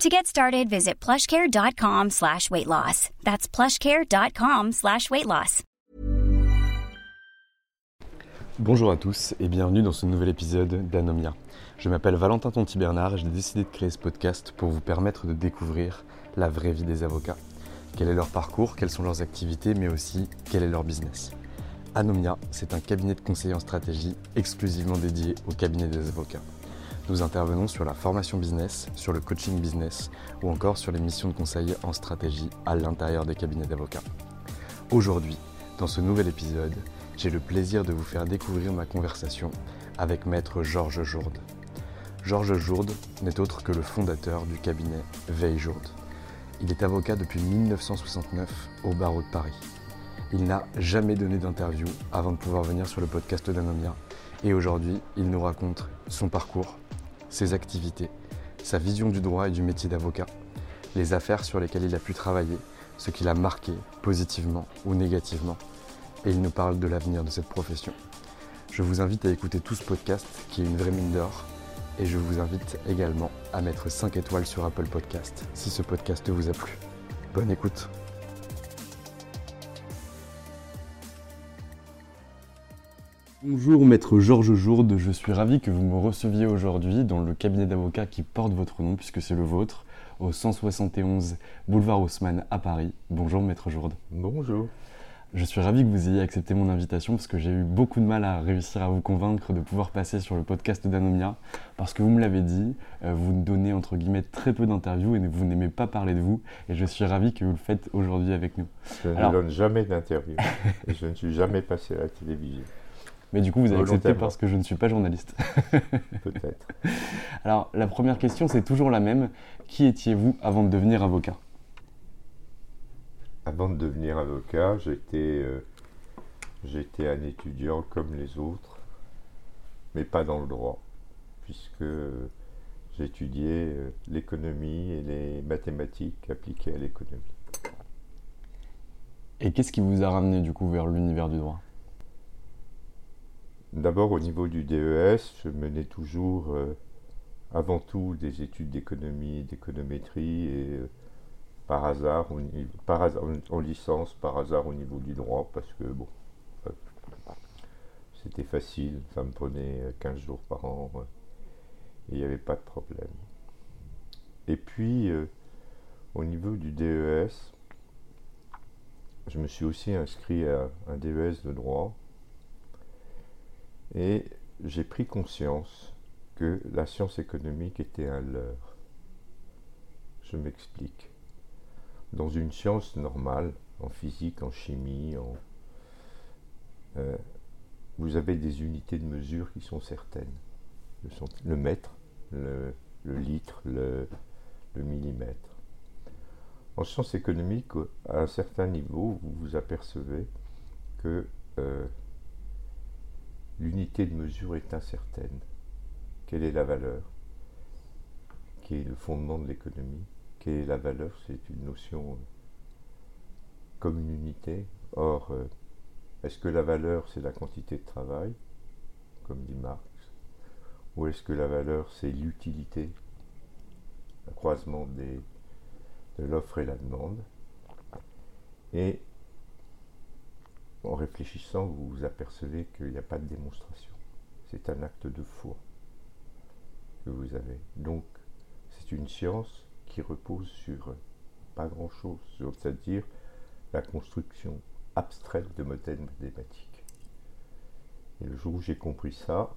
To get started, visit plushcare.com slash weight loss. That's plushcare.com slash weight loss. Bonjour à tous et bienvenue dans ce nouvel épisode d'Anomia. Je m'appelle Valentin Tonti Bernard et j'ai décidé de créer ce podcast pour vous permettre de découvrir la vraie vie des avocats. Quel est leur parcours, quelles sont leurs activités, mais aussi quel est leur business. Anomia, c'est un cabinet de conseil en stratégie exclusivement dédié au cabinet des avocats. Nous intervenons sur la formation business, sur le coaching business ou encore sur les missions de conseil en stratégie à l'intérieur des cabinets d'avocats. Aujourd'hui, dans ce nouvel épisode, j'ai le plaisir de vous faire découvrir ma conversation avec maître Georges Jourde. Georges Jourde n'est autre que le fondateur du cabinet Veille Jourde. Il est avocat depuis 1969 au barreau de Paris. Il n'a jamais donné d'interview avant de pouvoir venir sur le podcast d'Anomia. Et aujourd'hui, il nous raconte son parcours, ses activités, sa vision du droit et du métier d'avocat, les affaires sur lesquelles il a pu travailler, ce qu'il a marqué positivement ou négativement. Et il nous parle de l'avenir de cette profession. Je vous invite à écouter tout ce podcast qui est une vraie mine d'or. Et je vous invite également à mettre 5 étoiles sur Apple Podcast si ce podcast vous a plu. Bonne écoute. Bonjour maître Georges Jourde, je suis ravi que vous me receviez aujourd'hui dans le cabinet d'avocats qui porte votre nom puisque c'est le vôtre, au 171 boulevard Haussmann à Paris. Bonjour maître Jourde. Bonjour. Je suis ravi que vous ayez accepté mon invitation parce que j'ai eu beaucoup de mal à réussir à vous convaincre de pouvoir passer sur le podcast d'Anomia parce que vous me l'avez dit, euh, vous ne donnez entre guillemets très peu d'interviews et vous n'aimez pas parler de vous et je suis ravi que vous le faites aujourd'hui avec nous. Je Alors- ne donne jamais d'interview et je ne suis jamais passé à la télévision, Mais du coup vous avez accepté parce que je ne suis pas journaliste. peut-être. Alors la première question c'est toujours la même, qui étiez-vous avant de devenir avocat? Avant de devenir avocat, j'étais euh, j'étais un étudiant comme les autres, mais pas dans le droit, puisque j'étudiais euh, l'économie et les mathématiques appliquées à l'économie. Et qu'est-ce qui vous a ramené du coup vers l'univers du droit? D'abord, au niveau du DES, je menais toujours, euh, avant tout, des études d'économie, d'économétrie, et euh, par hasard, en, en licence, par hasard au niveau du droit, parce que bon, euh, c'était facile, ça me prenait euh, 15 jours par an, et il n'y avait pas de problème. Et puis, au niveau du DES, je me suis aussi inscrit à un DES de droit. Et j'ai pris conscience que la science économique était un leurre. Je m'explique. Dans une science normale, en physique, en chimie, en, euh, vous avez des unités de mesure qui sont certaines. Le, mètre, le, litre, le, le millimètre. En sciences économiques, à un certain niveau, vous vous apercevez que euh, l'unité de mesure est incertaine. Quelle est la valeur? Qui est le fondement de l'économie? Quelle est la valeur? C'est une notion euh, comme une unité. Or, euh, est-ce que la valeur c'est la quantité de travail, comme dit Marx, ou est-ce que la valeur c'est l'utilité, des, de l'offre et la demande en réfléchissant, vous vous apercevez qu'il n'y a pas de démonstration. C'est un acte de foi que vous avez. Donc, c'est une science qui repose sur pas grand-chose, c'est-à-dire la construction abstraite de modèles mathématiques. Et le jour où j'ai compris ça,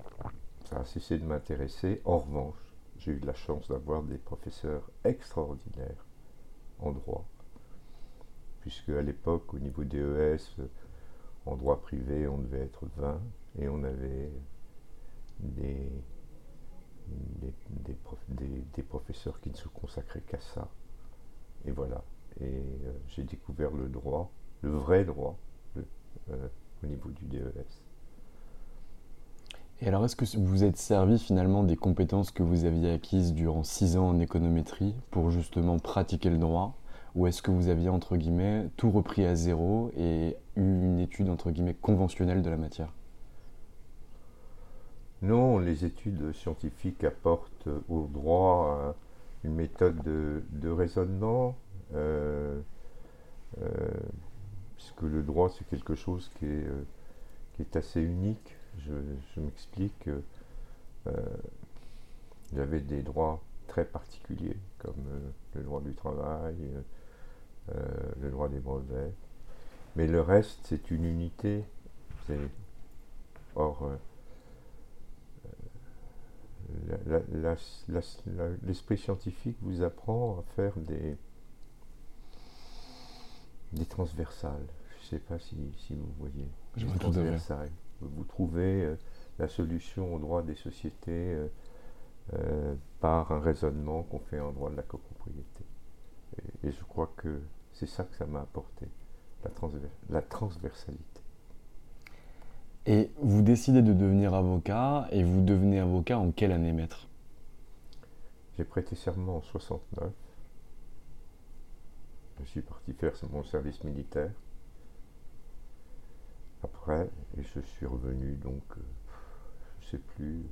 ça a cessé de m'intéresser. En revanche, j'ai eu la chance d'avoir des professeurs extraordinaires en droit, puisque à l'époque, au niveau des ES, en droit privé, on devait être 20 et on avait des, professeurs qui ne se consacraient qu'à ça. Et voilà. Et euh, j'ai découvert le droit, le vrai droit, euh, au niveau du DES. Et alors, est-ce que vous êtes servi finalement des compétences que vous aviez acquises durant six ans en économétrie pour justement pratiquer le droit? Ou est-ce que vous aviez, entre guillemets, tout repris à zéro et eu une étude, entre guillemets, conventionnelle de la matière? Non, les études scientifiques apportent au droit euh, une méthode de, raisonnement, euh, euh, puisque le droit, c'est quelque chose qui est, assez unique je, m'explique. J'avais des droits très particuliers, comme le droit du travail, le droit des brevets. Mais le reste, c'est une unité. Or, l'esprit scientifique vous apprend à faire des, des transversales. Je ne sais pas si, vous voyez. Je des transversales vous trouvez euh, la solution au droit des sociétés euh, euh, par un raisonnement qu'on fait en droit de la copropriété. Et, je crois que c'est ça que ça m'a apporté, la, la transversalité. Et vous décidez de devenir avocat, et vous devenez avocat en quelle année, maître? J'ai prêté serment en 69. Je suis parti faire mon service militaire après, et je suis revenu donc, euh, je ne sais plus,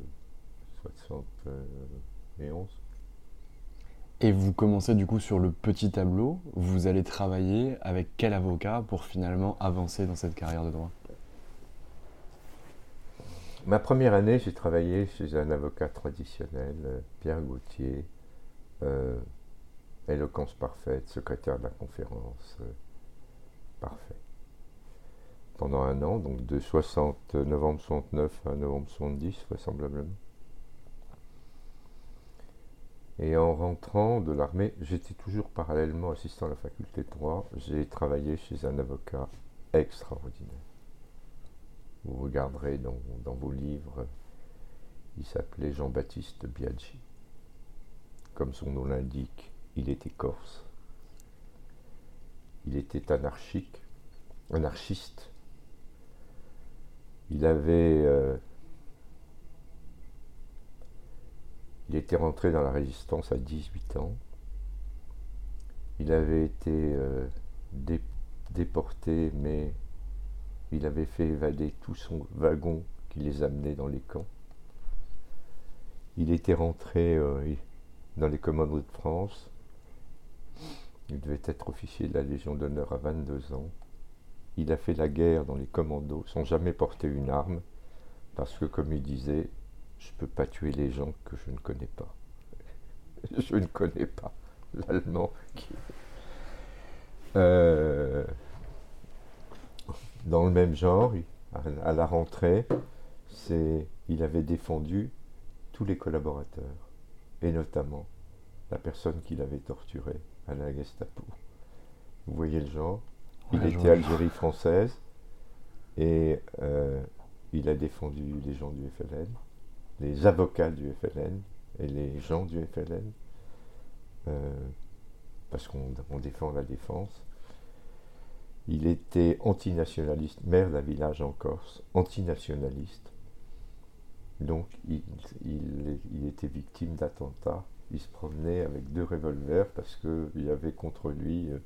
71. Et vous commencez du coup sur le petit tableau, vous allez travailler avec quel avocat pour finalement avancer dans cette carrière de droit? Ma première année, j'ai travaillé chez un avocat traditionnel, euh, Pierre Gauthier, euh, éloquence parfaite, secrétaire de la conférence, parfait. Pendant un an, donc de 60 novembre 69 à novembre 70 vraisemblablement. Et en rentrant de l'armée, j'étais toujours parallèlement assistant à la faculté de droit. J'ai travaillé chez un avocat extraordinaire. Vous regarderez dans, vos livres, il s'appelait Jean-Baptiste Biaggi. Comme son nom l'indique, il était corse. Il était anarchique, anarchiste, il avait. Euh, il était rentré dans la résistance à 18 ans. Il avait été euh, déporté, mais il avait fait évader tout son wagon qui les amenait dans les camps. Il était rentré euh, dans les commandos de France. Il devait être officier de la Légion d'honneur à 22 ans il a fait la guerre dans les commandos sans jamais porter une arme, parce que comme il disait, je ne peux pas tuer les gens que je ne connais pas. je ne connais pas l'allemand qui... Euh, dans le même genre, à la rentrée, c'est, il avait défendu tous les collaborateurs, et notamment la personne qu'il avait torturée à la Gestapo. Vous voyez le genre? Il était Algérie française et euh, il a défendu les gens du FLN, les avocats du FLN et les gens du FLN, euh, parce qu'on défend la défense. Il était antinationaliste, maire d'un village en Corse, antinationaliste. Donc il, était victime d'attentats. Il se promenait avec deux revolvers parce qu'il y avait contre lui... Euh,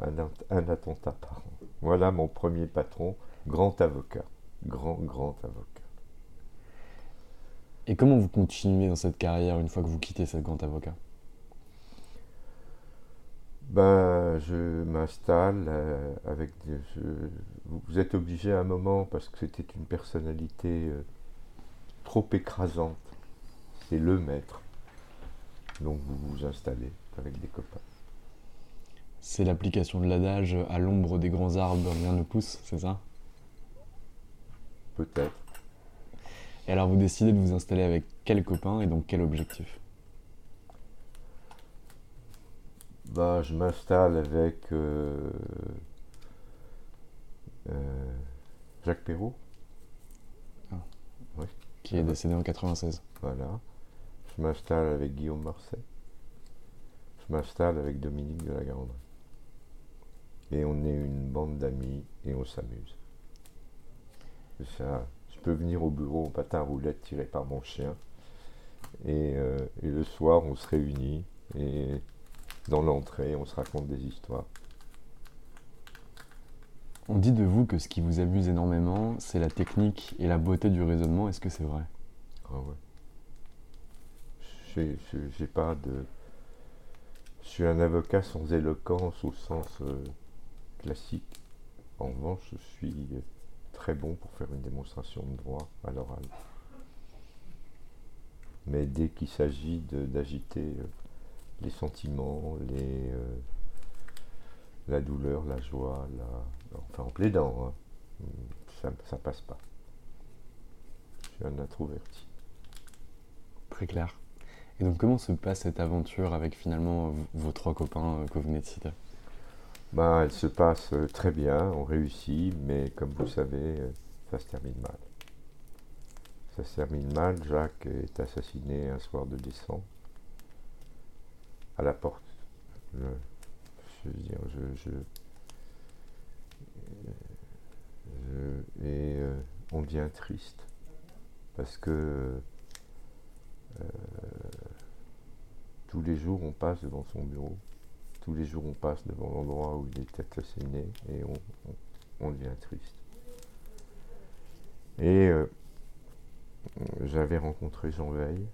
un, attentat par an. Voilà mon premier patron, grand avocat, grand, grand avocat. Et comment vous continuez dans cette carrière une fois que vous quittez cette grand avocat? Ben, je m'installe euh, avec des, vous êtes obligé à un moment parce que c'était une personnalité euh, trop écrasante. C'est le maître. Donc vous vous installez avec des copains. C'est l'application de l'adage à l'ombre des grands arbres, rien ne pousse, c'est ça? Peut-être. Et alors vous décidez de vous installer avec quel copain et donc quel objectif? Bah, Je m'installe avec euh, euh, Jacques Perrault. Ah. Qui est décédé en 96. Voilà. Je m'installe avec Guillaume Marseille. Je m'installe avec Dominique de la Grande. Et on est une bande d'amis et on s'amuse. Ça, je peux venir au bureau en patin roulette tiré par mon chien. Et, euh, et le soir, on se réunit et dans l'entrée, on se raconte des histoires. On dit de vous que ce qui vous amuse énormément, c'est la technique et la beauté du raisonnement. Est-ce que c'est vrai? Ah ouais. J'ai pas de. Je suis un avocat sans éloquence au sens euh, classique. En revanche, je suis très bon pour faire une démonstration de droit à l'oral. Mais dès qu'il s'agit d'agiter euh, les sentiments, les, euh, la douleur, la joie, la, enfin en plaidant, hein, ça, ça passe pas. Je suis un introverti. Très clair. Et donc comment se passe cette aventure avec finalement vos trois copains euh, que vous venez de citer? Bah, Elle se passe euh, très bien, on réussit, mais comme vous savez, ça se termine mal. Ça se termine mal, Jacques est assassiné un soir de décembre à la porte. je veux dire, je, et euh, on devient triste parce que euh, tous les jours on passe devant son bureau, tous les jours on passe devant l'endroit où il est assassiné et on, devient triste. Et euh, j'avais rencontré Jean Veil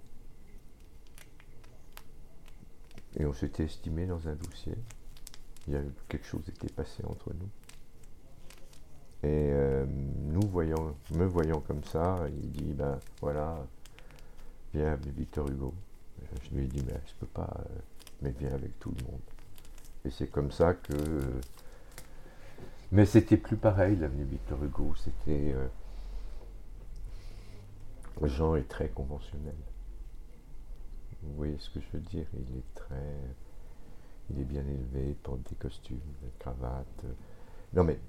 Et on s'était estimé dans un dossier. Il y avait quelque chose était passé entre nous. Et euh, nous me voyant comme ça, il dit ben voilà, viens Victor Hugo. Je lui ai dit mais je peux pas, euh, mais viens avec tout le monde. Et c'est comme ça que. mais c'était plus pareil l'avenue Victor Hugo. C'était. Euh, Jean est très conventionnel. Vous voyez ce que je veux dire? Il est très. Il est bien élevé, il porte des costumes, des cravates. Non, mais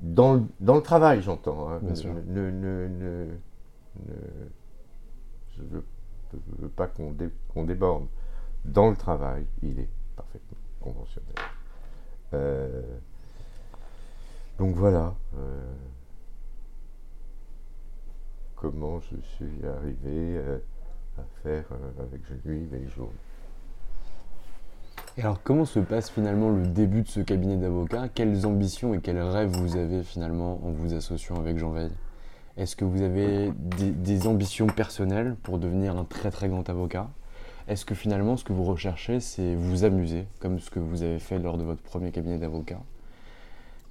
dans, le, dans le travail, j'entends. Hein. Ne, ne, ne, je ne veux, pas qu'on déborde. Dans le travail, il est parfaitement conventionnel. Euh, donc voilà. Euh, comment je suis arrivé. Euh, faire euh, avec lui les jours. Et alors, comment se passe finalement le début de ce cabinet d'avocats? Quelles ambitions et quels rêves vous avez finalement en vous associant avec Jean Veil? Est-ce que vous avez des, ambitions personnelles pour devenir un très très grand avocat? Est-ce que finalement ce que vous recherchez c'est vous amuser, comme ce que vous avez fait lors de votre premier cabinet d'avocat?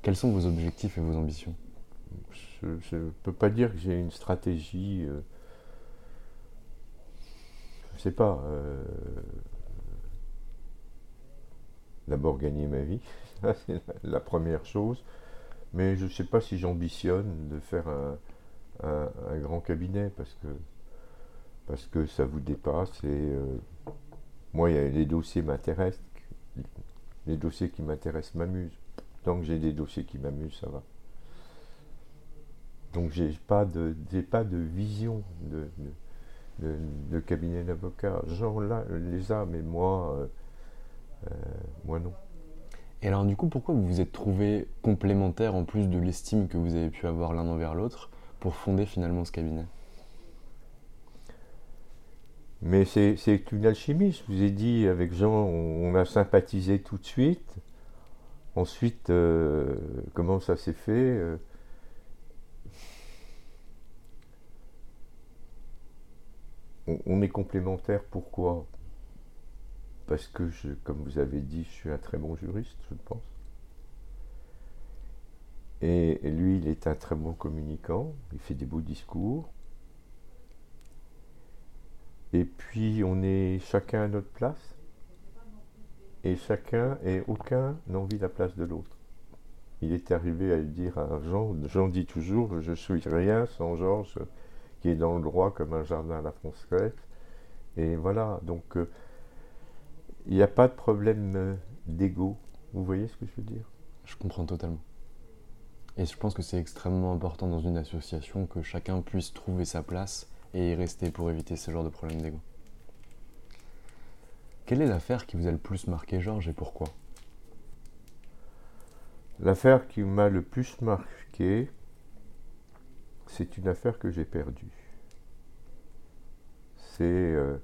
Quels sont vos objectifs et vos ambitions? Je ne peux pas dire que j'ai une stratégie. Euh, je sais pas. Euh, d'abord gagner ma vie, c'est la première chose. Mais je ne sais pas si j'ambitionne de faire un, grand cabinet parce que, parce que ça vous dépasse. Et euh, moi, les dossiers m'intéressent. Les dossiers qui m'intéressent m'amusent. Tant que j'ai des dossiers qui m'amusent, ça va. Donc j'ai pas de pas de vision de cabinet d'avocats. Jean là, les a, mais moi, euh, euh, moi non. Et alors du coup, pourquoi vous vous êtes trouvé complémentaire en plus de l'estime que vous avez pu avoir l'un envers l'autre pour fonder finalement ce cabinet? Mais c'est une alchimie, je vous ai dit, avec Jean, on, a sympathisé tout de suite. Ensuite, euh, comment ça s'est fait euh? on, est complémentaires, pourquoi? Parce que, je, comme vous avez dit, je suis un très bon juriste, je pense. Et lui, il est un très bon communicant, il fait des beaux discours. Et puis, on est chacun à notre place. Et chacun, et aucun n'a envie de la place de l'autre. Il est arrivé à dire à Jean, Jean dit toujours, je suis rien sans Georges, qui est dans le droit comme un jardin à la française. Et voilà, donc euh, il n'y a pas de problème euh, d'ego. Vous voyez ce que je veux dire? Je comprends totalement. Et je pense que c'est extrêmement important dans une association que chacun puisse trouver sa place et y rester pour éviter ce genre de problème d'ego. Quelle est l'affaire qui vous a le plus marqué, Georges, et pourquoi? L'affaire qui m'a le plus marqué, c'est une affaire que j'ai perdue. C'est euh,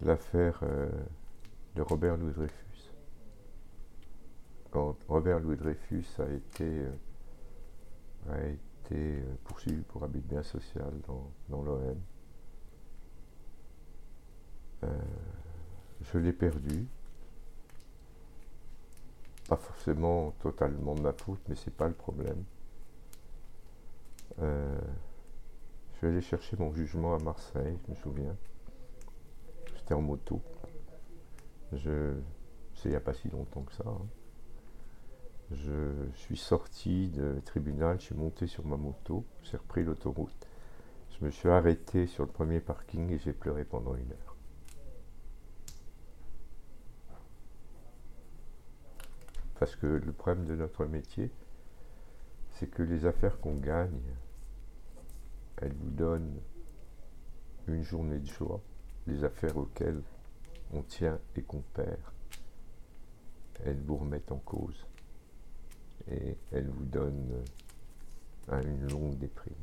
l'affaire euh, de Robert Louis Dreyfus. Quand Robert Louis Dreyfus a été, euh, a été poursuivi pour abus de bien social dans, dans l'OM, je l'ai perdu. Pas forcément totalement de ma faute, mais c'est pas le problème. Euh, je suis allé chercher mon jugement à Marseille, je me souviens. J'étais en moto. Je, c'est il n'y a pas si longtemps que ça. Hein. Je suis sorti du tribunal, je suis monté sur ma moto, j'ai repris l'autoroute. Je me suis arrêté sur le premier parking et j'ai pleuré pendant une heure. Parce que le problème de notre métier, c'est que les affaires qu'on gagne, elles vous donnent une journée de joie. Les affaires auxquelles on tient et qu'on perd, elles vous remettent en cause. Et elles vous donnent une longue déprime.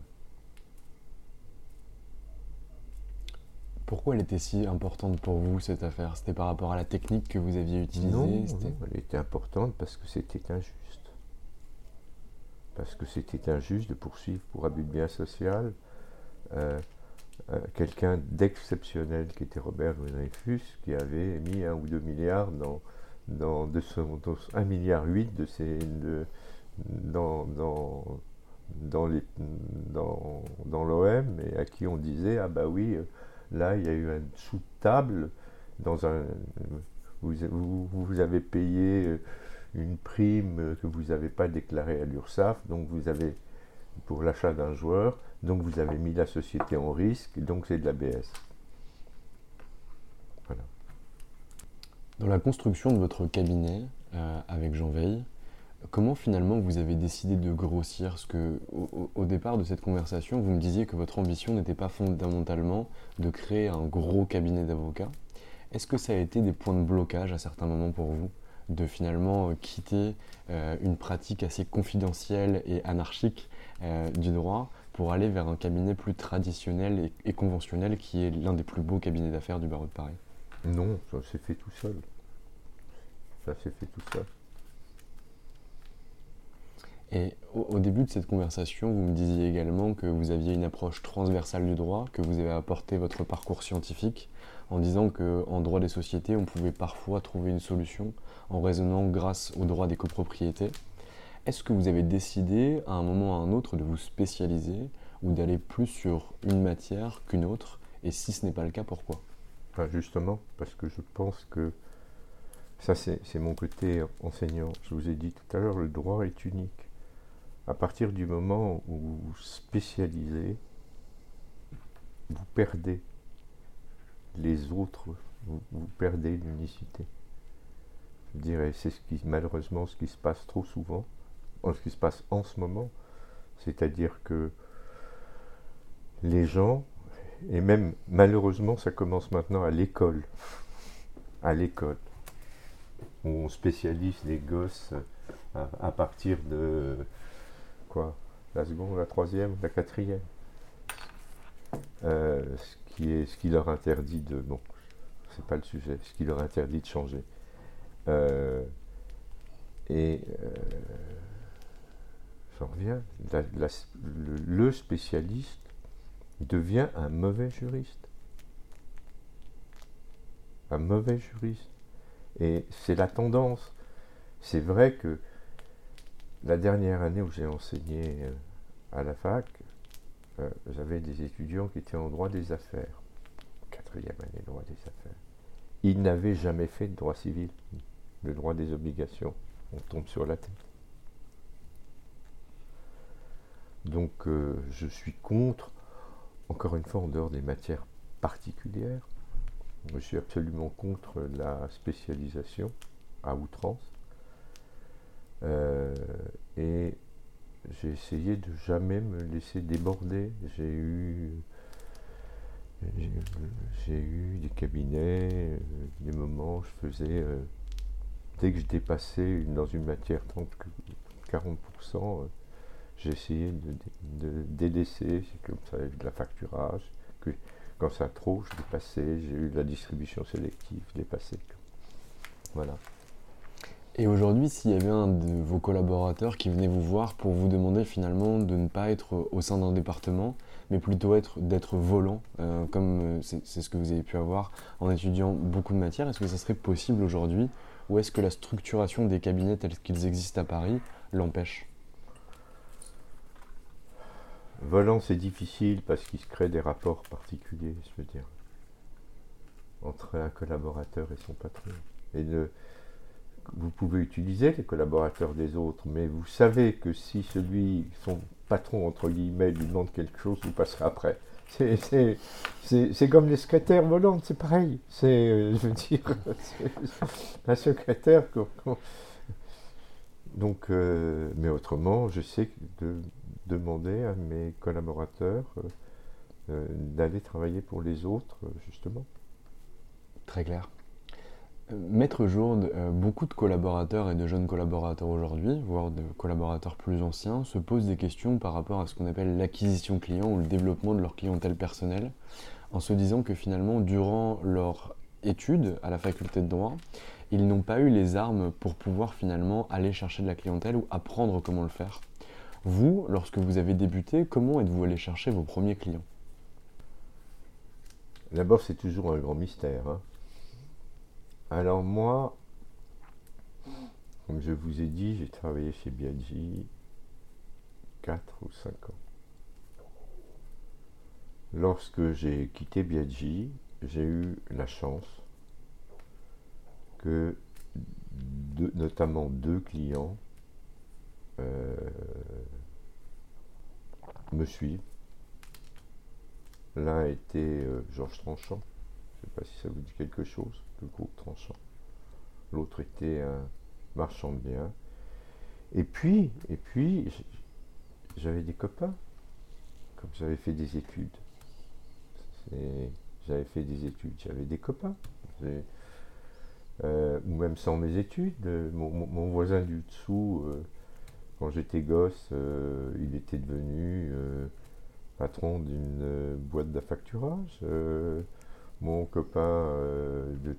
Pourquoi elle était si importante pour vous, cette affaire? C'était par rapport à la technique que vous aviez utilisée non, elle était importante parce que c'était injuste. Parce que c'était injuste de poursuivre pour abus de bien social euh, euh, quelqu'un d'exceptionnel qui était Robert Louis Dreyfus, qui avait mis un ou deux milliards dans, dans, de un milliard huit de ses, dans, dans, dans, les, dans, dans l'OM et à qui on disait ah bah oui Là, il y a eu un sous-table dans un. Vous, vous, avez payé une prime que vous n'avez pas déclarée à l'URSSAF, donc vous avez pour l'achat d'un joueur, donc vous avez mis la société en risque, donc c'est de l'ABS. Voilà. Dans la construction de votre cabinet euh, avec Jean Veil, Comment finalement vous avez décidé de grossir? Parce que au, départ de cette conversation, vous me disiez que votre ambition n'était pas fondamentalement de créer un gros cabinet d'avocats. Est-ce que ça a été des points de blocage à certains moments pour vous de finalement euh, quitter euh, une pratique assez confidentielle et anarchique du droit pour aller vers un cabinet plus traditionnel et conventionnel qui est l'un des plus beaux cabinets d'affaires du barreau de Paris? Non, ça s'est fait tout seul. Ça s'est fait tout seul. Et au, début de cette conversation, vous me disiez également que vous aviez une approche transversale du droit, que vous avez apporté votre parcours scientifique, en disant qu'en droit des sociétés, on pouvait parfois trouver une solution en raisonnant grâce au droit des copropriétés. Est-ce que vous avez décidé à un moment ou à un autre de vous spécialiser ou d'aller plus sur une matière qu'une autre? Et si ce n'est pas le cas, pourquoi? Justement, parce que je pense que ça c'est mon côté enseignant. Je vous ai dit tout à l'heure, le droit est unique à partir du moment où vous spécialisez, vous perdez les autres, vous, perdez l'unicité. Je dirais, c'est ce qui, malheureusement, ce qui se passe trop souvent, ce qui se passe en ce moment, c'est-à-dire que les gens, et même malheureusement, ça commence maintenant à l'école, à l'école, où on spécialise les gosses à partir de quoi La seconde, la troisième, la quatrième. Euh, ce, qui est, ce qui leur interdit de. Bon, c'est pas le sujet, ce qui leur interdit de changer. Euh, et euh, j'en reviens, le, spécialiste devient un mauvais juriste. un mauvais juriste. Et c'est la tendance. C'est vrai que la dernière année où j'ai enseigné euh, à la fac, euh, j'avais des étudiants qui étaient en droit des affaires, quatrième année droit des affaires. Ils n'avaient jamais fait de droit civil, le droit des obligations. On tombe sur la tête. Donc euh, je suis contre, encore une fois en dehors des matières particulières, je suis absolument contre la spécialisation à outrance. Euh, et j'ai essayé de jamais me laisser déborder. J'ai eu, j'ai eu des cabinets, euh, des moments où je faisais, euh, dès que je dépassais dans une matière 30, 40%, j'ai essayé de, délaisser, c'est comme ça, de la facturage. Quand ça trop, je dépassais, j'ai eu de la distribution sélective, dépassé. Voilà. Et aujourd'hui, s'il y avait un de vos collaborateurs qui venait vous voir pour vous demander finalement de ne pas être au sein d'un département, mais plutôt être d'être volant, euh, comme euh, c'est ce que vous avez pu avoir en étudiant beaucoup de matières, est-ce que ça serait possible aujourd'hui? Ou est-ce que la structuration des cabinets tels qu'ils existent à Paris l'empêche? Volant, c'est difficile parce qu'il se crée des rapports particuliers, je veux dire, entre un collaborateur et son patron. Et vous pouvez utiliser les collaborateurs des autres, mais vous savez que si celui, son patron, entre guillemets, lui demande quelque chose, vous passerez après. C'est comme les secrétaires volantes, c'est pareil. C'est, euh, je veux dire, un secrétaire. Donc, euh, mais autrement, je sais de demander à mes collaborateurs euh, euh, d'aller travailler pour les autres, euh, justement. Très clair. Maître Jourde, beaucoup de collaborateurs et de jeunes collaborateurs aujourd'hui, voire de collaborateurs plus anciens, se posent des questions par rapport à ce qu'on appelle l'acquisition client ou le développement de leur clientèle personnelle, en se disant que finalement, durant leur étude à la faculté de droit, ils n'ont pas eu les armes pour pouvoir finalement aller chercher de la clientèle ou apprendre comment le faire. Vous, lorsque vous avez débuté, comment êtes-vous allé chercher vos premiers clients? D'abord, c'est toujours un grand mystère. Hein. Alors moi, comme je vous ai dit, j'ai travaillé chez Biaggi 4 ou 5 ans. Lorsque j'ai quitté Biaggi, j'ai eu la chance que notamment deux clients euh, me suivent. L'un était euh, Georges Tranchant, je ne sais pas si ça vous dit quelque chose, le groupe Tranchant. L'autre était un marchand de biens. Et puis, et puis, j'avais des copains, comme j'avais fait des études. J'avais fait des études, j'avais des copains. Euh, ou même sans mes études, mon, voisin du dessous, quand j'étais gosse, euh, il était devenu euh, patron d'une euh, boîte d'affacturage. mon copain de,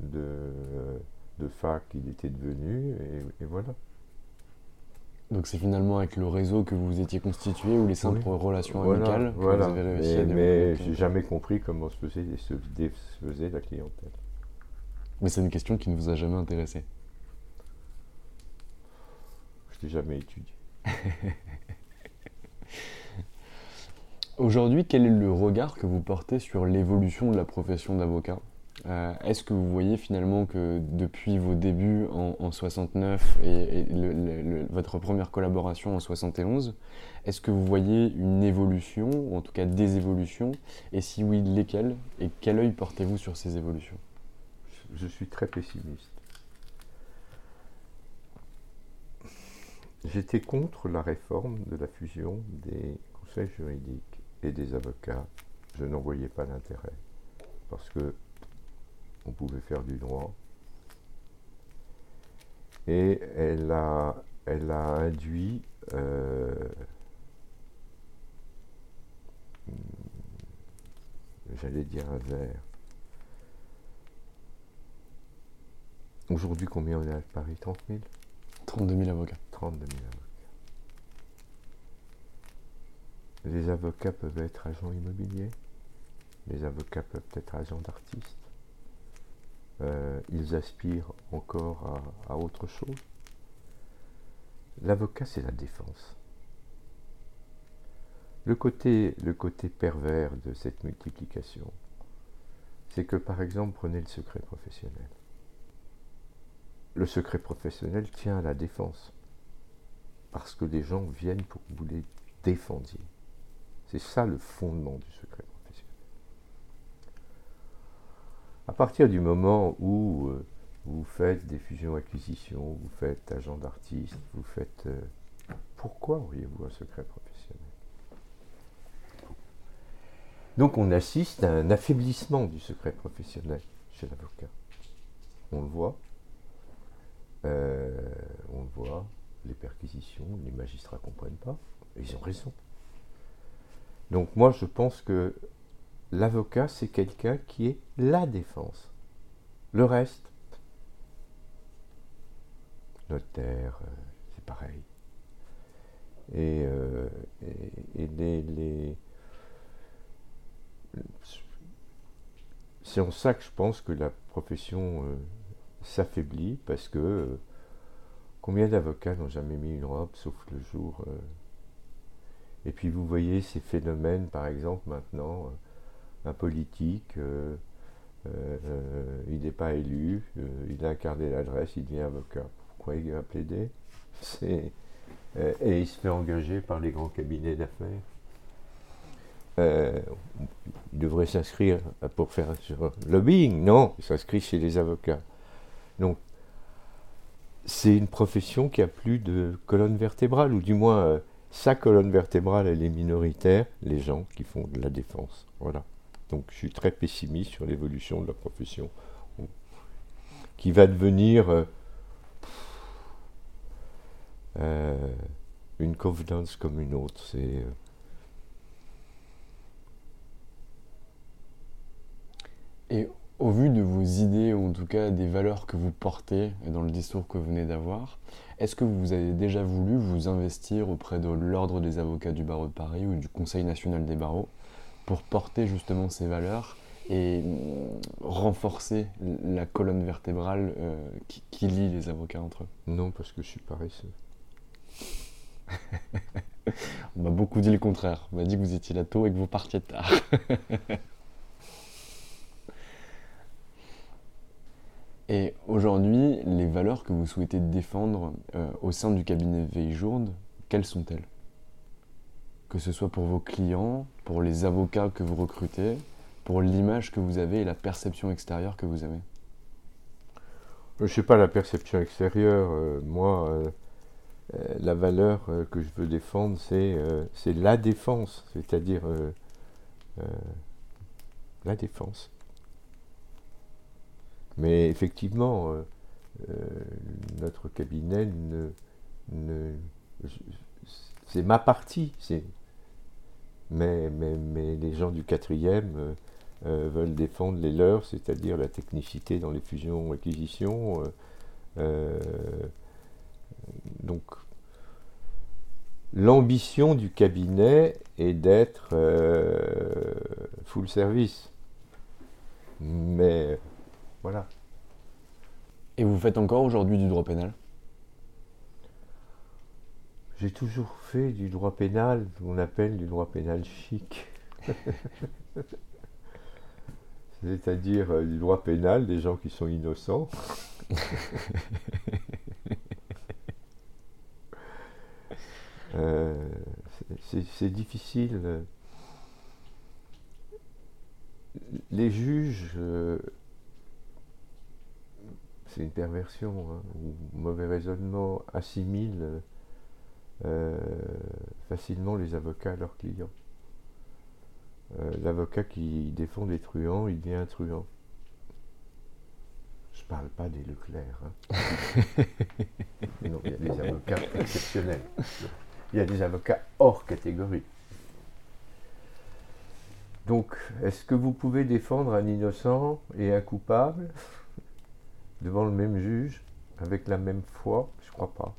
de, fac, il était devenu, et, voilà. Donc c'est finalement avec le réseau que vous étiez constitué ou les simples relations amicales que vous avez réussi à Mais j'ai jamais compris comment se faisait, se faisait la clientèle. Mais c'est une question qui ne vous a jamais intéressé jamais étudié. Aujourd'hui, quel est le regard que vous portez sur l'évolution de la profession d'avocat? Euh, Est-ce que vous voyez finalement que depuis vos débuts en, 69 et, votre première collaboration en 71, est-ce que vous voyez une évolution, ou en tout cas des évolutions? Et si oui, lesquelles? Et quel œil portez-vous sur ces évolutions? Je suis très pessimiste. J'étais contre la réforme de la fusion des conseils juridiques et des avocats. Je n'en voyais pas l'intérêt parce que on pouvait faire du droit. Et elle a, elle a induit euh, j'allais dire un verre. Aujourd'hui, combien on est à Paris? 30 000 32 000 avocats. 32 000 avocats. Les avocats peuvent être agents immobiliers. Les avocats peuvent être agents d'artistes. euh, ils aspirent encore à, autre chose. L'avocat, c'est la défense. Le côté pervers de cette multiplication, c'est que par exemple, prenez le secret professionnel. Le secret professionnel tient à la défense, parce que les gens viennent pour que vous les défendiez. C'est ça le fondement du secret professionnel. À partir du moment où euh, vous faites des fusions-acquisitions, vous faites agent d'artiste, vous faites... Euh, pourquoi auriez-vous un secret professionnel? Donc on assiste à un affaiblissement du secret professionnel chez l'avocat. On le voit. Euh, on le voit. Les perquisitions, les magistrats ne comprennent pas. ils ont raison. Donc moi je pense que l'avocat c'est quelqu'un qui est la défense. Le reste, notaire, euh, c'est pareil. Et, euh, les, c'est en ça que je pense que la profession euh, s'affaiblit parce que combien d'avocats n'ont jamais mis une robe sauf le jour et puis vous voyez ces phénomènes, par exemple maintenant, euh, un politique, euh, euh, il n'est pas élu, il a incarné l'adresse, il devient avocat. Pourquoi il va plaider Et il se fait engager par les grands cabinets d'affaires. il devrait s'inscrire pour faire un lobbying. Non, il s'inscrit chez les avocats. Donc, c'est une profession qui a plus de colonne vertébrale, ou du moins sa colonne vertébrale, elle est minoritaire, les gens qui font de la défense. Voilà. Donc je suis très pessimiste sur l'évolution de la profession, qui va devenir euh, euh, une confidence comme une autre. Euh, au vu de vos idées, ou en tout cas des valeurs que vous portez dans le discours que vous venez d'avoir, est-ce que vous avez déjà voulu vous investir auprès de l'Ordre des avocats du barreau de Paris ou du Conseil national des barreaux pour porter justement ces valeurs et mm, renforcer la colonne vertébrale euh, qui, qui, lie les avocats entre eux? Non, parce que je suis paresseux. On m'a beaucoup dit le contraire. On m'a dit que vous étiez là tôt et que vous partiez tard. Et aujourd'hui, les valeurs que vous souhaitez défendre euh, au sein du cabinet Veiljourde, quelles sont-elles? Que ce soit pour vos clients, pour les avocats que vous recrutez, pour l'image que vous avez et la perception extérieure que vous avez? Je ne sais pas la perception extérieure. Euh, moi, euh, la valeur que je veux défendre, c'est la défense, c'est-à-dire la défense. Mais effectivement, euh, euh, notre cabinet ne, c'est ma partie. Mais, les gens du quatrième euh, veulent défendre les leurs, c'est-à-dire la technicité dans les fusions-acquisitions. donc, l'ambition du cabinet est d'être full service. Mais voilà. Et vous faites encore aujourd'hui du droit pénal? J'ai toujours fait du droit pénal, qu'on appelle du droit pénal chic. C'est-à-dire euh, du droit pénal des gens qui sont innocents. Euh, c'est difficile. Les juges euh, c'est une perversion, hein, ou mauvais raisonnement, assimile euh, facilement les avocats à leurs clients. Euh, l'avocat qui défend des truands, il devient un truand. Je parle pas des Leclerc. Hein. non, il y a des avocats exceptionnels. Il y a des avocats hors catégorie. Donc, est-ce que vous pouvez défendre un innocent et un coupable? Devant le même juge, avec la même foi Je crois pas.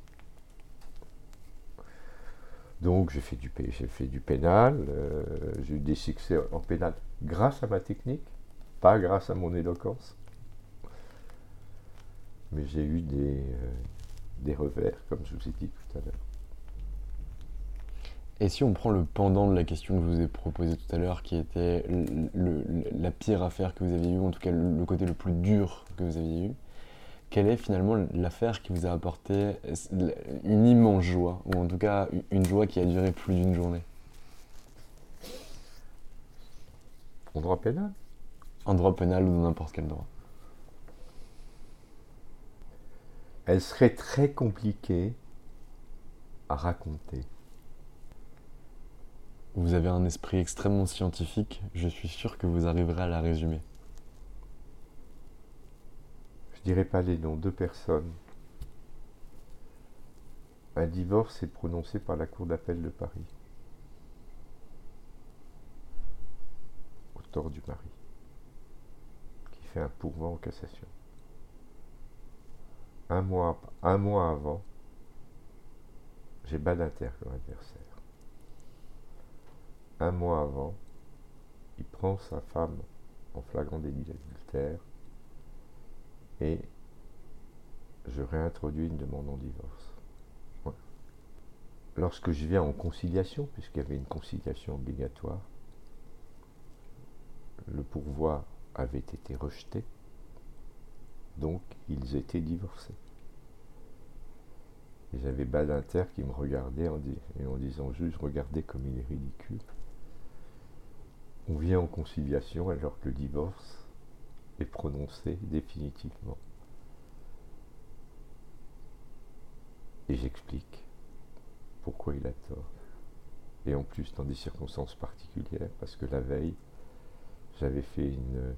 Donc j'ai fait fait du pénal, euh, j'ai eu des succès en pénal grâce à ma technique, pas grâce à mon éloquence. mais j'ai eu des, euh, des revers, comme je vous ai dit tout à l'heure. Et si on prend le pendant de la question que je vous ai proposée tout à l'heure, qui était la pire affaire que vous aviez eue, en tout cas le, côté le plus dur que vous aviez eu, quelle est finalement l'affaire qui vous a apporté une immense joie, ou en tout cas une joie qui a duré plus d'une journée? En droit pénal? En droit pénal ou dans n'importe quel droit Elle serait très compliquée à raconter. Vous avez un esprit extrêmement scientifique, je suis sûr que vous arriverez à la résumer. Je dirais pas les noms, deux personnes. Un divorce est prononcé par la Cour d'appel de Paris. Au tort du mari. Qui fait un pourvoi en cassation. Un mois, un mois avant, j'ai Badinter comme adversaire un mois avant, il prend sa femme en flagrant délit d'adultère et je réintroduis une demande en divorce. Lorsque je viens en conciliation, puisqu'il y avait une conciliation obligatoire, le pourvoi avait été rejeté, donc ils étaient divorcés. J'avais Badinter qui me regardait en, en disant juste regardez comme il est ridicule on vient en conciliation alors que le divorce est prononcé définitivement. Et j'explique pourquoi il a tort. Et en plus dans des circonstances particulières, parce que la veille, j'avais fait une,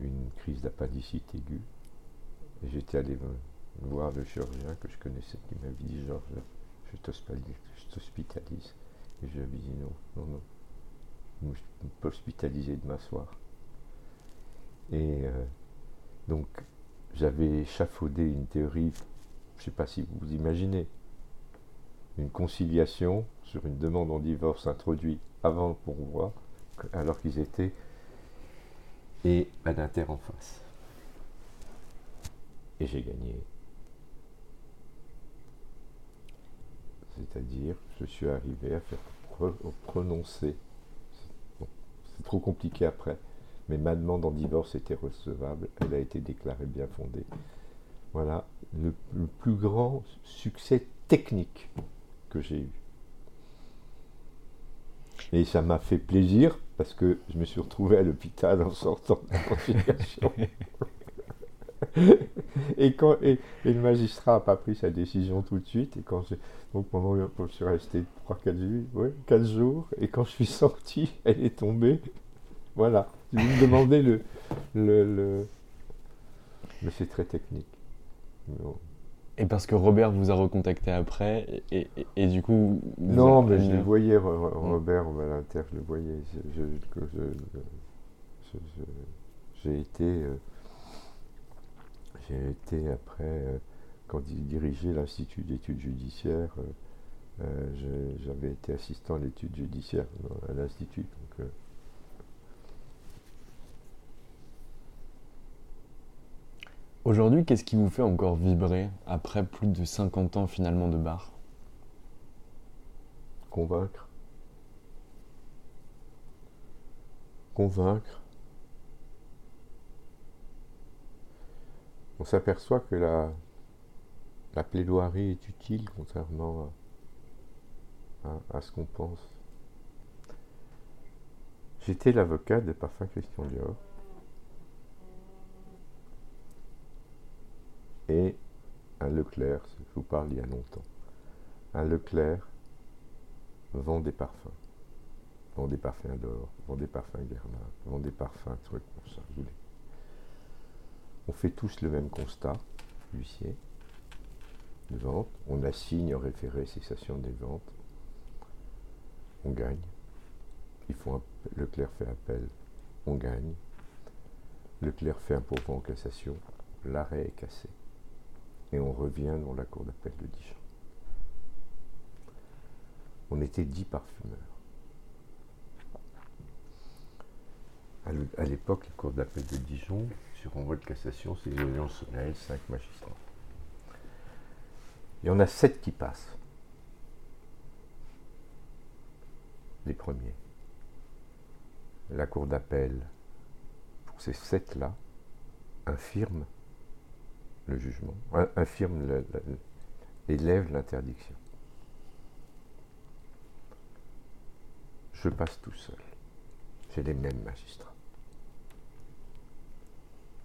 une crise d'appendicite aiguë. Et j'étais allé voir le chirurgien que je connaissais qui m'avait dit Georges, je t'hospitalise. Et je lui ai dit non, non, non, je peux hospitaliser de m'asseoir. Et euh, donc, j'avais échafaudé une théorie, je ne sais pas si vous vous imaginez, une conciliation sur une demande en divorce introduite avant le pourvoi, alors qu'ils étaient, et Badinter en face. Et j'ai gagné. C'est-à-dire, je suis arrivé à faire prononcer c'est trop compliqué après. Mais ma demande en divorce était recevable. Elle a été déclarée bien fondée. Voilà le, plus grand succès technique que j'ai eu. Et ça m'a fait plaisir parce que je me suis retrouvé à l'hôpital en sortant de la conciliation. et, quand, et, le magistrat n'a pas pris sa décision tout de suite. Et quand donc pendant je suis resté 3-4 jours, et quand je suis sorti, elle est tombée. Voilà. Je me demandais le, le, Mais c'est très technique. Et parce que Robert vous a recontacté après, et, et, du coup. Non, mais je le voyais, Robert Valentin, je le voyais. J'ai été. Euh, j'ai été après, euh, quand il dirigeait l'Institut d'études judiciaires, euh, j'avais été assistant à l'étude judiciaire à l'Institut. Aujourd'hui, qu'est-ce qui vous fait encore vibrer après plus de 50 ans finalement de bar? Convaincre. Convaincre on s'aperçoit que la, la, plaidoirie est utile contrairement à, ce qu'on pense. J'étais l'avocat de Parfum Christian Dior. Et un Leclerc, je vous parle il y a longtemps, un Leclerc vend des parfums. Vend des parfums d'or, vend des parfums Guerlain, vend des parfums, trucs comme ça. On fait tous le même constat, l'huissier, de vente. On assigne en référé cessation des ventes. On gagne. Il faut un, Leclerc fait appel. On gagne. Leclerc fait un pourvoi en cassation. L'arrêt est cassé. Et on revient dans la cour d'appel de Dijon. On était dix parfumeurs. à l'époque, la Cour d'appel de Dijon, sur envoi de cassation, c'est les audiences solennelles, 5 magistrats. Il y en a 7 qui passent. Les premiers. La Cour d'appel, pour ces 7-là, infirme le jugement, infirme, le, élève l'interdiction. Je passe tout seul. J'ai les mêmes magistrats.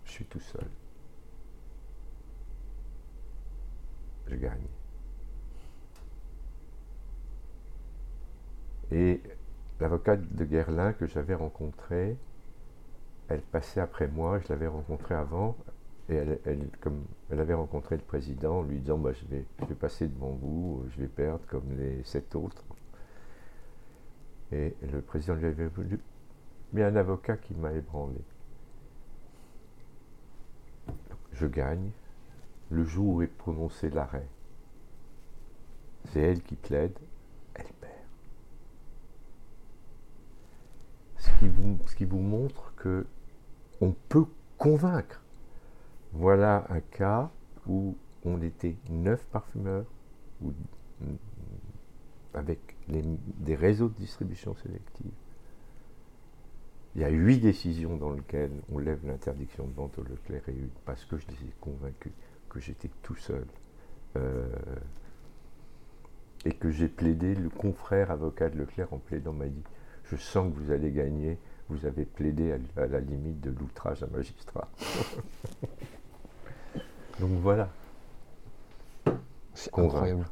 Je suis tout seul. Je gagne. Et l'avocate de Guerlain que j'avais rencontrée, elle passait après moi, je l'avais rencontrée avant, et elle, comme elle avait rencontré le président en lui disant bah, je, vais, je vais passer devant vous, je vais perdre comme les sept autres. Et le président lui avait voulu mais un avocat qui m'a ébranlé. Je gagne le jour où est prononcé l'arrêt. C'est elle qui plaide, elle perd. Ce qui vous, ce qui vous montre que on peut convaincre. Voilà un cas où on était neuf parfumeurs, avec des réseaux de distribution sélective. Il y a huit décisions dans lesquelles on lève l'interdiction de vente au Leclerc et une parce que je les ai convaincus que j'étais tout seul euh, et que j'ai plaidé, le confrère avocat de Leclerc en plaidant m'a dit Je sens que vous allez gagner, vous avez plaidé à, la limite de l'outrage à magistrat. Donc voilà. C'est incroyable.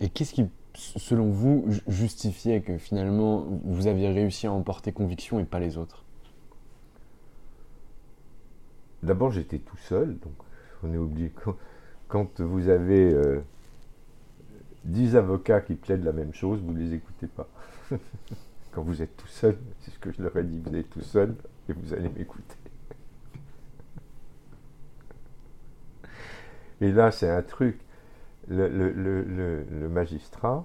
Et qu'est-ce qui selon vous, justifiait que finalement vous aviez réussi à emporter conviction et pas les autres? D'abord, j'étais tout seul, donc on est oublié. Quand, vous avez euh, dix 10 avocats qui plaident la même chose, vous ne les écoutez pas. quand vous êtes tout seul, c'est ce que je leur ai dit, vous êtes tout seul et vous allez m'écouter. Et là, c'est un truc le, magistrat,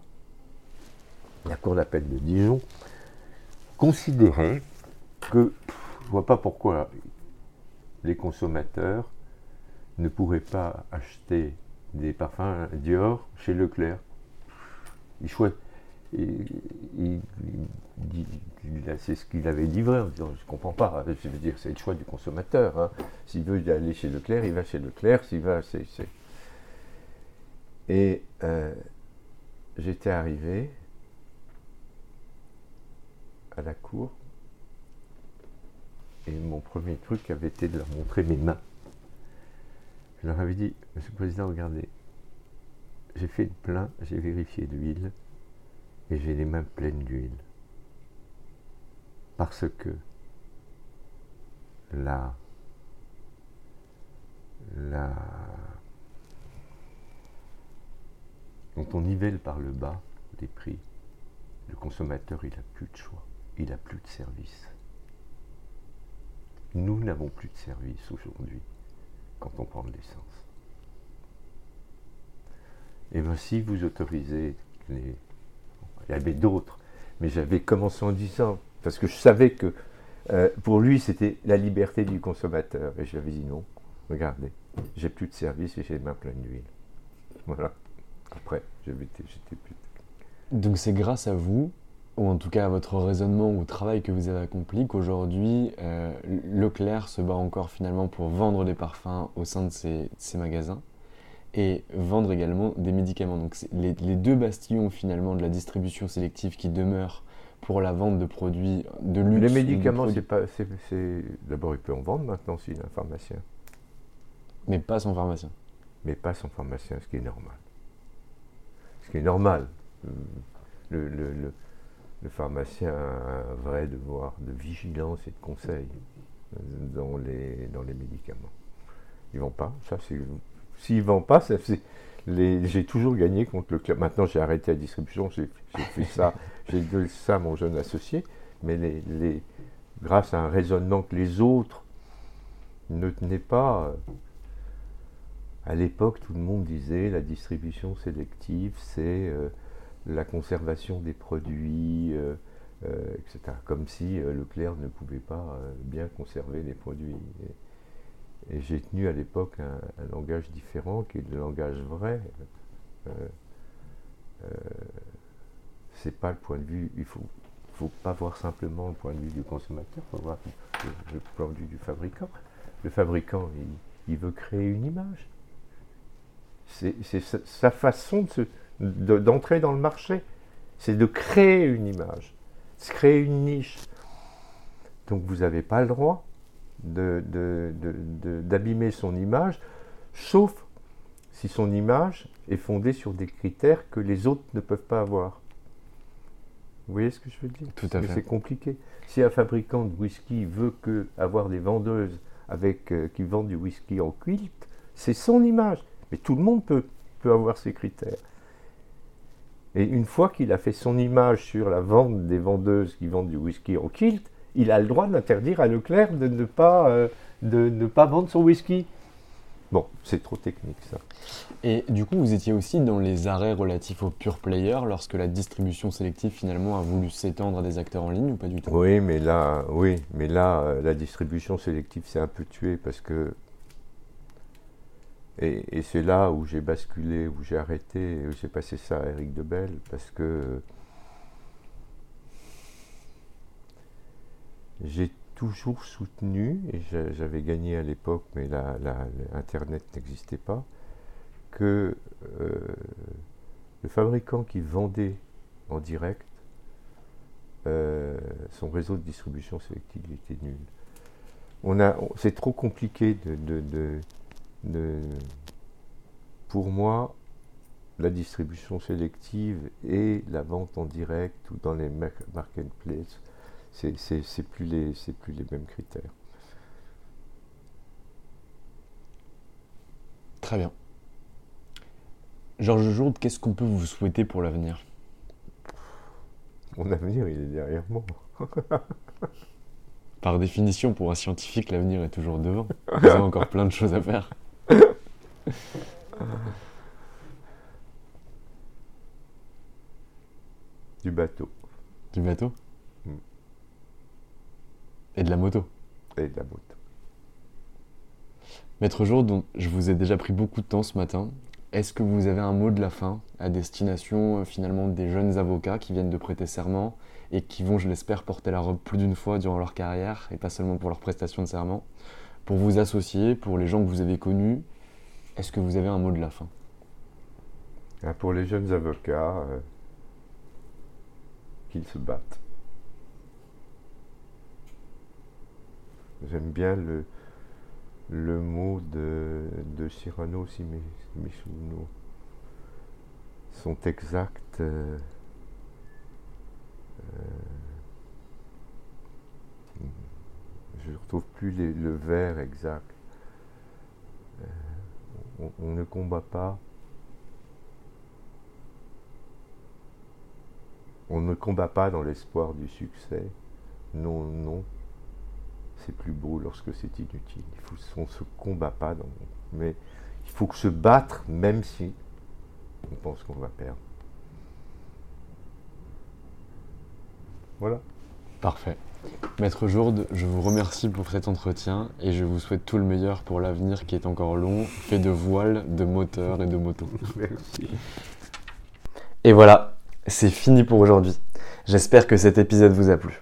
la cour d'appel de Dijon, considérait que je ne vois pas pourquoi les consommateurs ne pourraient pas acheter des parfums Dior chez Leclerc. Il c'est ce qu'il avait livré en disant je ne comprends pas, veux dire c'est le choix du consommateur. Hein. S'il veut aller chez Leclerc, il va chez Leclerc. S'il va, c'est et euh, j'étais arrivé à la cour et mon premier truc avait été de leur montrer mes mains. Je leur avais dit, Monsieur le Président, regardez, j'ai fait le plein, j'ai vérifié l'huile et j'ai les mains pleines d'huile. Parce que la, la Quand on nivelle par le bas les prix, le consommateur, il n'a plus de choix, il n'a plus de service. Nous n'avons plus de service aujourd'hui quand on prend de l'essence. Et bien si vous autorisez les... Il y avait d'autres, mais j'avais commencé en disant, parce que je savais que euh, pour lui c'était la liberté du consommateur, et j'avais dit non, regardez, j'ai plus de service et j'ai les mains pleines d'huile. Voilà. Après, j'étais plus. Donc c'est grâce à vous, ou en tout cas à votre raisonnement ou au travail que vous avez accompli, qu'aujourd'hui euh, Leclerc se bat encore finalement pour vendre des parfums au sein de ses, magasins et vendre également des médicaments. Donc les, les, deux bastillons finalement de la distribution sélective qui demeurent pour la vente de produits de luxe. Les médicaments, c'est pas, d'abord il peut en vendre maintenant s'il est un pharmacien. Mais pas son pharmacien. Mais pas son pharmacien, ce qui est normal ce qui est normal. Le, pharmacien a un vrai devoir de vigilance et de conseil dans les, dans les médicaments. Ils ne vont pas, ça c'est. S'ils ne vendent pas, j'ai toujours gagné contre le club. Maintenant, j'ai arrêté la distribution, j'ai fait ça, j'ai donné ça à mon jeune associé, mais les, grâce à un raisonnement que les autres ne tenaient pas, euh, à l'époque, tout le monde disait la distribution sélective, c'est euh, la conservation des produits, euh, etc. Comme si Leclerc ne pouvait pas bien conserver les produits. Et, j'ai tenu à l'époque un, langage différent, qui est le langage vrai. c'est pas le point de vue, il faut faut pas voir simplement le point de vue du consommateur, il faut voir le, point de vue du fabricant. Le fabricant, il, veut créer une image. C'est sa, façon d'entrer dans le marché. C'est de créer une image, de créer une niche. Donc vous n'avez pas le droit d'abîmer son image, sauf si son image est fondée sur des critères que les autres ne peuvent pas avoir. Vous voyez ce que je veux dire? Tout à fait. C'est compliqué. Si un fabricant de whisky veut que avoir des vendeuses avec, euh, qui vendent du whisky en quilt, c'est son image. Mais tout le monde peut, peut avoir ces critères. Et une fois qu'il a fait son image sur la vente des vendeuses qui vendent du whisky en kilt, il a le droit d'interdire à Leclerc de ne pas, euh, de ne pas vendre son whisky. Bon, c'est trop technique ça. Et du coup, vous étiez aussi dans les arrêts relatifs aux pure players lorsque la distribution sélective finalement a voulu s'étendre à des acteurs en ligne ou pas du tout? Oui, mais là, oui, mais là, euh, la distribution sélective s'est un peu tuée parce que et, c'est là où j'ai basculé, où j'ai arrêté, où j'ai passé ça à Eric Debel parce que j'ai toujours soutenu, et j'avais gagné à l'époque, mais là, Internet n'existait pas, que euh, le fabricant qui vendait en direct, euh, son réseau de distribution sélective était nul. On a, c'est trop compliqué de, de, pour moi, la distribution sélective et la vente en direct ou dans les marketplaces c'est plus, les, plus les mêmes critères. Très bien. Georges Jourde, qu'est-ce qu'on peut vous souhaiter pour l'avenir? Mon avenir, il est derrière moi. Par définition, pour un scientifique, l'avenir est toujours devant. Vous avez encore plein de choses à faire. Du bateau. Du bateau? Et de la moto. Et de la moto. Maître Jour, je vous ai déjà pris beaucoup de temps ce matin. Est-ce que vous avez un mot de la fin à destination euh, finalement des jeunes avocats qui viennent de prêter serment et qui vont, je l'espère, porter la robe plus d'une fois durant leur carrière et pas seulement pour leur prestation de serment? Pour vous associer, pour les gens que vous avez connus, est-ce que vous avez un mot de la fin? Ah, Pour les jeunes avocats, euh, qu'ils se battent. J'aime bien le, le mot de, de Cyrano, si mes, souvenirs sont exacts. Euh, euh, je ne retrouve plus le vers exact. Euh, on, ne combat pas. On ne combat pas dans l'espoir du succès. Non, non c'est plus beau lorsque c'est inutile. Il faut, on ne se combat pas, dans, mais il faut se battre même si on pense qu'on va perdre. Voilà. Parfait. Maître Jourde, je vous remercie pour cet entretien et je vous souhaite tout le meilleur pour l'avenir qui est encore long, fait de voiles, de moteurs et de motos. Merci. Et voilà, c'est fini pour aujourd'hui. J'espère que cet épisode vous a plu.